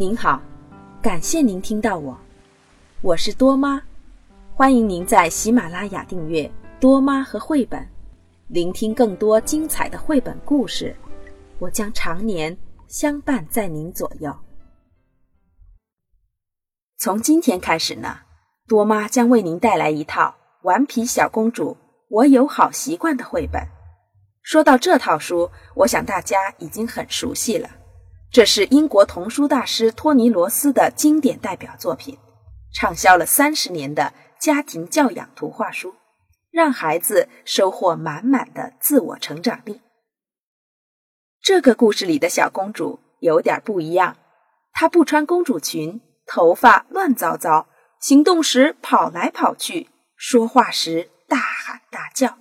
您好，感谢您听到我，我是多妈，欢迎您在喜马拉雅订阅多妈和绘本，聆听更多精彩的绘本故事。我将常年相伴在您左右。从今天开始呢，多妈将为您带来一套《顽皮小公主我有好习惯》的绘本。说到这套书，我想大家已经很熟悉了。这是英国童书大师托尼·罗斯的经典代表作品，畅销了三十年的家庭教养图画书，让孩子收获满满的自我成长力。这个故事里的小公主有点不一样，她不穿公主裙，头发乱糟糟，行动时跑来跑去，说话时大喊大叫。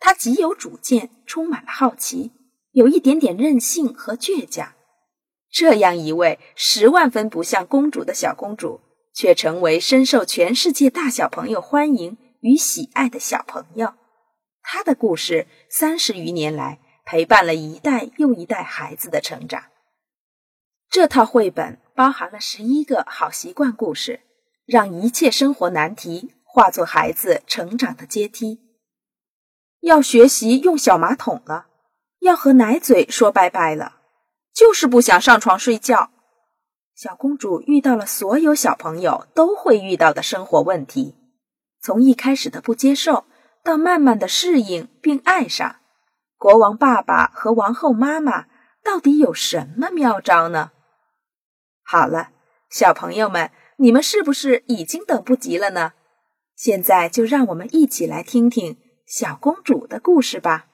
她极有主见，充满了好奇，有一点点任性和倔强。这样一位十万分不像公主的小公主，却成为深受全世界大小朋友欢迎与喜爱的小朋友。她的故事三十余年来陪伴了一代又一代孩子的成长。这套绘本包含了十一个好习惯故事，让一切生活难题化作孩子成长的阶梯。要学习用小马桶了，要和奶嘴说拜拜了。就是不想上床睡觉。小公主遇到了所有小朋友都会遇到的生活问题，从一开始的不接受，到慢慢的适应并爱上。国王爸爸和王后妈妈到底有什么妙招呢？好了，小朋友们，你们是不是已经等不及了呢？现在就让我们一起来听听小公主的故事吧。